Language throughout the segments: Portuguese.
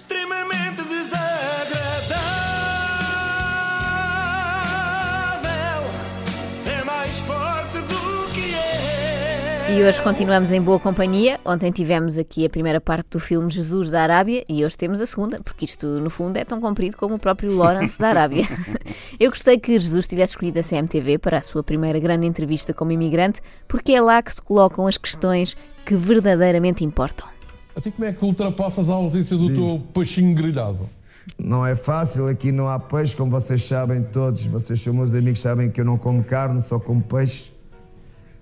extremamente desagradável. É mais forte do que é. E hoje continuamos em boa companhia. Ontem tivemos aqui a primeira parte do filme Jesus da Arábia e hoje temos a segunda, porque isto no fundo é tão comprido como o próprio Lawrence da Arábia. Eu gostei que Jesus tivesse escolhido a CMTV para a sua primeira grande entrevista como imigrante, porque é lá que se colocam as questões que verdadeiramente importam. A ti como é que ultrapassas a ausência do teu peixinho grelhado? Não é fácil, aqui não há peixe, como vocês sabem todos, vocês são meus amigos, sabem que eu não como carne, só como peixe.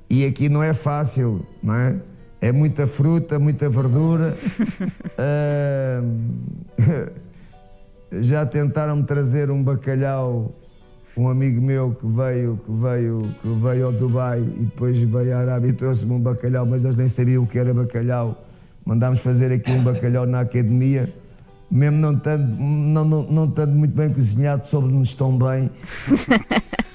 E aqui não é fácil, não é? É muita fruta, muita verdura. Ah, já tentaram-me trazer um bacalhau, um amigo meu que veio, que veio, que veio ao Dubai e depois veio à Arábia e trouxe-me um bacalhau, mas eles nem sabiam o que era bacalhau. Mandámos fazer aqui um bacalhau na academia, mesmo não estando, não, não, não estando muito bem cozinhado, soube-nos tão bem.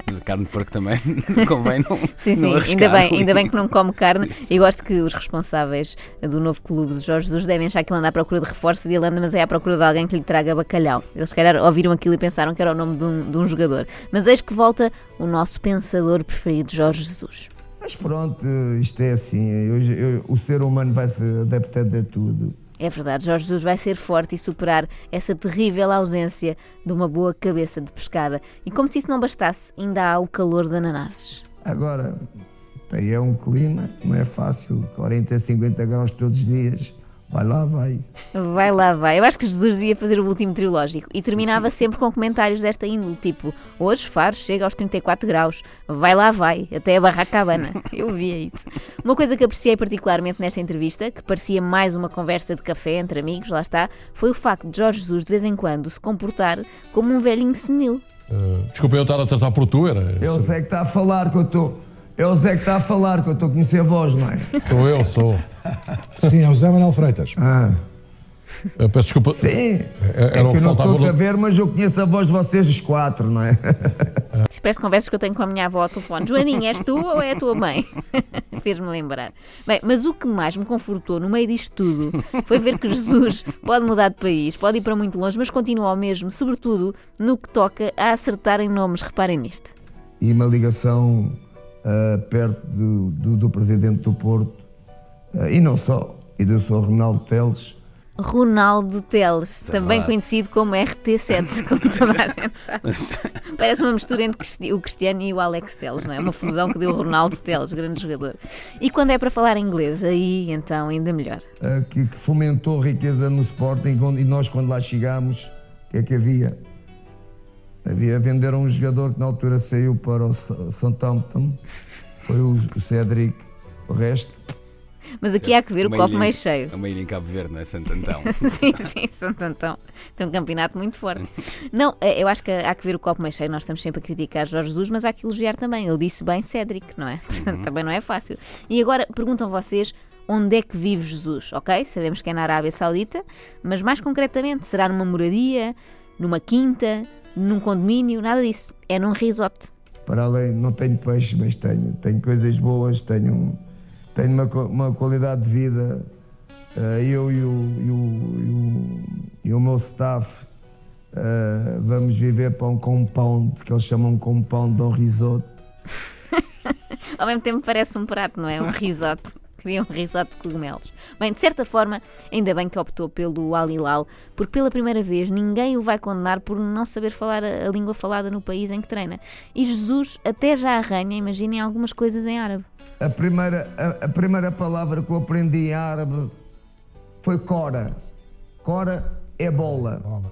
Mas a carne de porco também convém não. Sim, sim, não ainda arriscar bem, ainda bem que não come carne. E gosto que os responsáveis do novo clube de Jorge Jesus devem achar que ele anda à procura de reforços e ele anda, mas é à procura de alguém que lhe traga bacalhau. Eles, se calhar, ouviram aquilo e pensaram que era o nome de um, de um jogador. Mas eis que volta o nosso pensador preferido, Jorge Jesus. Mas pronto, isto é assim, eu- eu- o ser humano vai se adaptando a tudo. É verdade, Jorge Jesus vai ser forte e superar essa terrível ausência de uma boa cabeça de pescada. E como se isso não bastasse, ainda há o calor de ananases. Agora, é um clima, não é fácil, 40, 50 graus todos os dias, vai lá, vai. Vai lá, vai. Eu acho que Jesus devia fazer o último trilógico e terminava sempre com comentários desta índole, tipo: Hoje Faro chega aos 34 graus, vai lá, vai, até a Barracabana. Eu via isso. Uma coisa que apreciei particularmente nesta entrevista, que parecia mais uma conversa de café entre amigos, lá está, foi o facto de Jorge Jesus de vez em quando se comportar como um velhinho senil. Uh, desculpa eu estar a tratar por tu, era. É o Zé que está a falar que eu estou. É o Zé que está a falar que eu estou a conhecer a voz, não é? Sou eu, sou. Sim, é o Zé Manuel Freitas. Ah, Eu peço desculpa. sim. É- É, Era o que eu não estou a ver, mas eu conheço a voz de vocês os quatro, não é? Isto parece conversas que eu tenho com a minha avó ao telefone. Joaninha, és tu ou é a tua mãe? Fez-me lembrar. Bem, mas o que mais me confortou no meio disto tudo foi ver que Jesus pode mudar de país, pode ir para muito longe, mas continua ao mesmo, sobretudo no que toca a acertar em nomes. Reparem nisto. E uma ligação ah, perto do, do, do presidente do Porto, ah, e não só, e do Sr. Ronaldo Teles. Ronaldo Teles, também verdade. conhecido como RT7, como toda a gente sabe. Parece uma mistura entre o Cristiano e o Alex Teles, não é? Uma fusão que deu o Ronaldo Teles, grande jogador. E quando é para falar inglês, aí então ainda melhor. ah, que, que fomentou riqueza no Sporting e nós quando lá chegámos, o que é que havia? Havia venderam um jogador que na altura saiu para o Southampton, foi o, Cedric, o resto. Mas aqui há que ver o copo meio cheio. É uma ilha em Cabo Verde, não é? Santo Antão. sim, sim, Santo Antão. Tem um campeonato muito forte. Não, eh, eu acho que há que ver o copo meio cheio. Nós estamos sempre a criticar Jorge Jesus, mas há que elogiar também. Ele disse bem Cédric, não é? Portanto, também não é fácil. E agora perguntam vocês onde é que vive Jesus, ok? Sabemos que é na Arábia Saudita, mas mais concretamente, será numa moradia, numa quinta, num condomínio? Nada disso. É num resort. Para além, não tenho peixe, mas tenho, tenho coisas boas, tenho, tenho uma, uma qualidade de vida. eh, eu e o, e o, e o, e o meu staff eh, vamos viver para um compound, que eles chamam compound de um risoto. Ao mesmo tempo parece um prato, não é? Um risoto. Queria um risoto de cogumelos. Bem, de certa forma, ainda bem que optou pelo Al Hilal, porque pela primeira vez ninguém o vai condenar por não saber falar a, língua falada no país em que treina. E Jesus até já arranha, imaginem, algumas coisas em árabe. A primeira, a, a primeira palavra que eu aprendi em árabe foi cora. Cora é bola. Bola.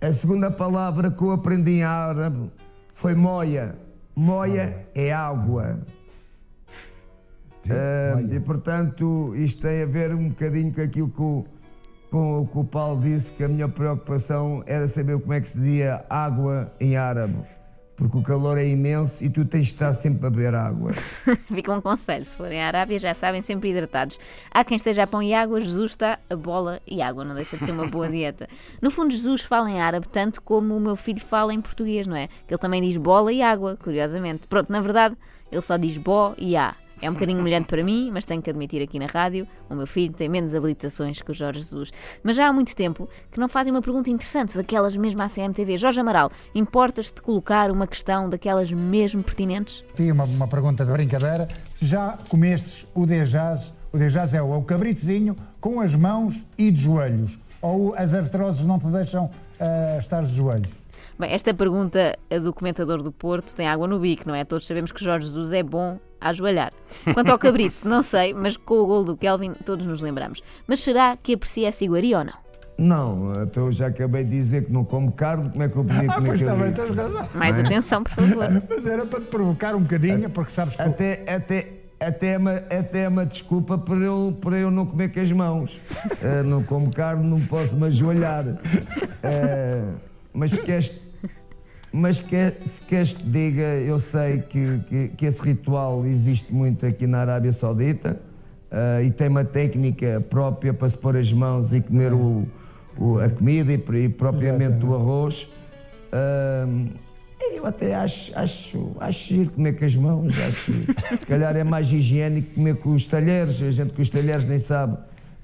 A segunda palavra que eu aprendi em árabe foi moia. Moia é água. Ah, e portanto, isto tem a ver um bocadinho com aquilo que o, com o que o Paulo disse, que a minha preocupação era saber como é que se dizia água em árabe. Porque o calor é imenso e tu tens de estar sempre a beber água. Fica um conselho, se forem à Arábia já sabem, sempre hidratados. Há quem esteja a pão e água, Jesus está a bola e água, não deixa de ser uma boa dieta. No fundo, Jesus fala em árabe tanto como o meu filho fala em português, não é? Que ele também diz bola e água, curiosamente. Pronto, na verdade, ele só diz bó e á. É um bocadinho humilhante para mim, mas tenho que admitir aqui na rádio: o meu filho tem menos habilitações que o Jorge Jesus. Mas já há muito tempo que não fazem uma pergunta interessante, daquelas mesmo à CMTV. Jorge Amaral, importas-te colocar uma questão daquelas mesmo pertinentes? Tinha uma, uma pergunta de brincadeira. Se já comestes o dejaz, o dejaz é o, é o cabritozinho com as mãos e de joelhos? Ou as artroses não te deixam ah, estar de joelhos? Bem, esta pergunta do comentador do Porto tem água no bico, não é? Todos sabemos que Jorge Jesus é bom a ajoelhar. Quanto ao cabrito, não sei, mas com o gol do Kelvin todos nos lembramos. Mas será que aprecia essa iguaria ou não? Não, então eu já acabei de dizer que não como carne, como é que eu podia Ah, comer pois está bem, cabrito? tens razão. Mais atenção, por favor. Mas era para te provocar um bocadinho, porque sabes que. Até, até, até, é uma, até é uma desculpa para eu, para eu não comer com as mãos. Eh, não como carne, não posso me ajoelhar. Eh, mas queres, mas quer, se queres que diga, eu sei que, que, que esse ritual existe muito aqui na Arábia Saudita eh, e tem uma técnica própria para se pôr as mãos e comer o, o- a comida e, e propriamente o arroz. Ahm, eu até acho, acho, acho giro comer com as mãos, acho se calhar é mais higiênico comer com os talheres, a gente com os talheres nem sabe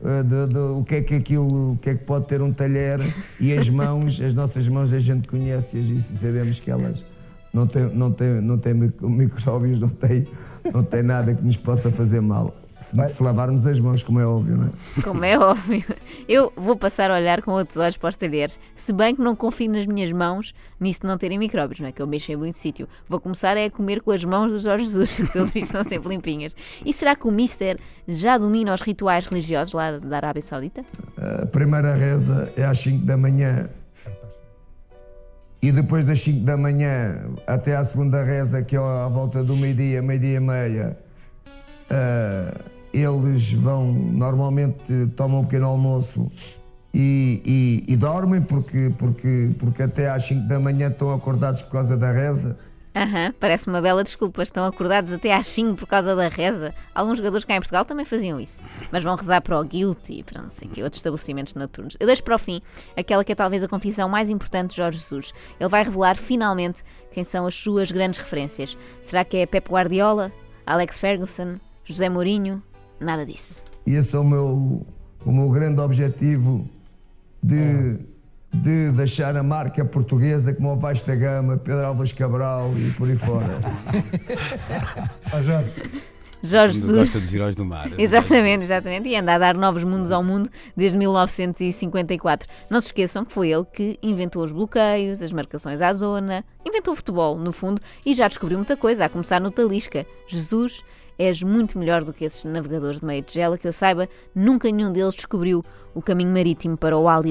eh, o que é que aquilo, o que é que pode ter um talher e as mãos, as nossas mãos a gente conhece-as e sabemos que elas não têm, não têm, não têm mic- micróbios, não têm, não têm nada que nos possa fazer mal. Se, lavarmos as mãos, como é óbvio, não é? Como é óbvio. Eu vou passar a olhar com outros olhos para os talheres. Se bem que não confio nas minhas mãos nisso de não terem micróbios, não é? Que eu mexo em muito sítio. Vou começar é a comer com as mãos do Jorge Jesus, que eles vistos estão sempre limpinhas. E será que o Mister já domina os rituais religiosos lá da Arábia Saudita? A primeira reza é às 5 da manhã. E depois das 5 da manhã até à segunda reza, que é à volta do meio-dia, meio-dia e meia, ah, eles vão, normalmente tomam um pequeno almoço e, e- e dormem, porque, porque, porque até às 5 da manhã estão acordados por causa da reza. Aham, parece uma bela desculpa. Estão acordados até às 5 por causa da reza. Alguns jogadores cá em Portugal também faziam isso. Mas vão rezar para o Guilty para não sei o quê, outros estabelecimentos noturnos. Eu deixo para o fim aquela que é talvez a confissão mais importante de Jorge Jesus. Ele vai revelar finalmente quem são as suas grandes referências. Será que é Pep Guardiola, Alex Ferguson, José Mourinho? Nada disso. E esse é o meu, o meu grande objetivo de, de deixar a marca portuguesa como o Vasco da Gama, Pedro Alves Cabral e por aí fora. Ó Jorge, Jorge Gosta Jesus. dos heróis do mar. Exatamente, exatamente. E anda a dar novos mundos ao mundo desde 1954. Não se esqueçam que foi ele que inventou os bloqueios, as marcações à zona, inventou o futebol, no fundo, e já descobriu muita coisa, a começar no Talisca. Jesus, és muito melhor do que esses navegadores de meia tigela que eu saiba, nunca nenhum deles descobriu o caminho marítimo para o Al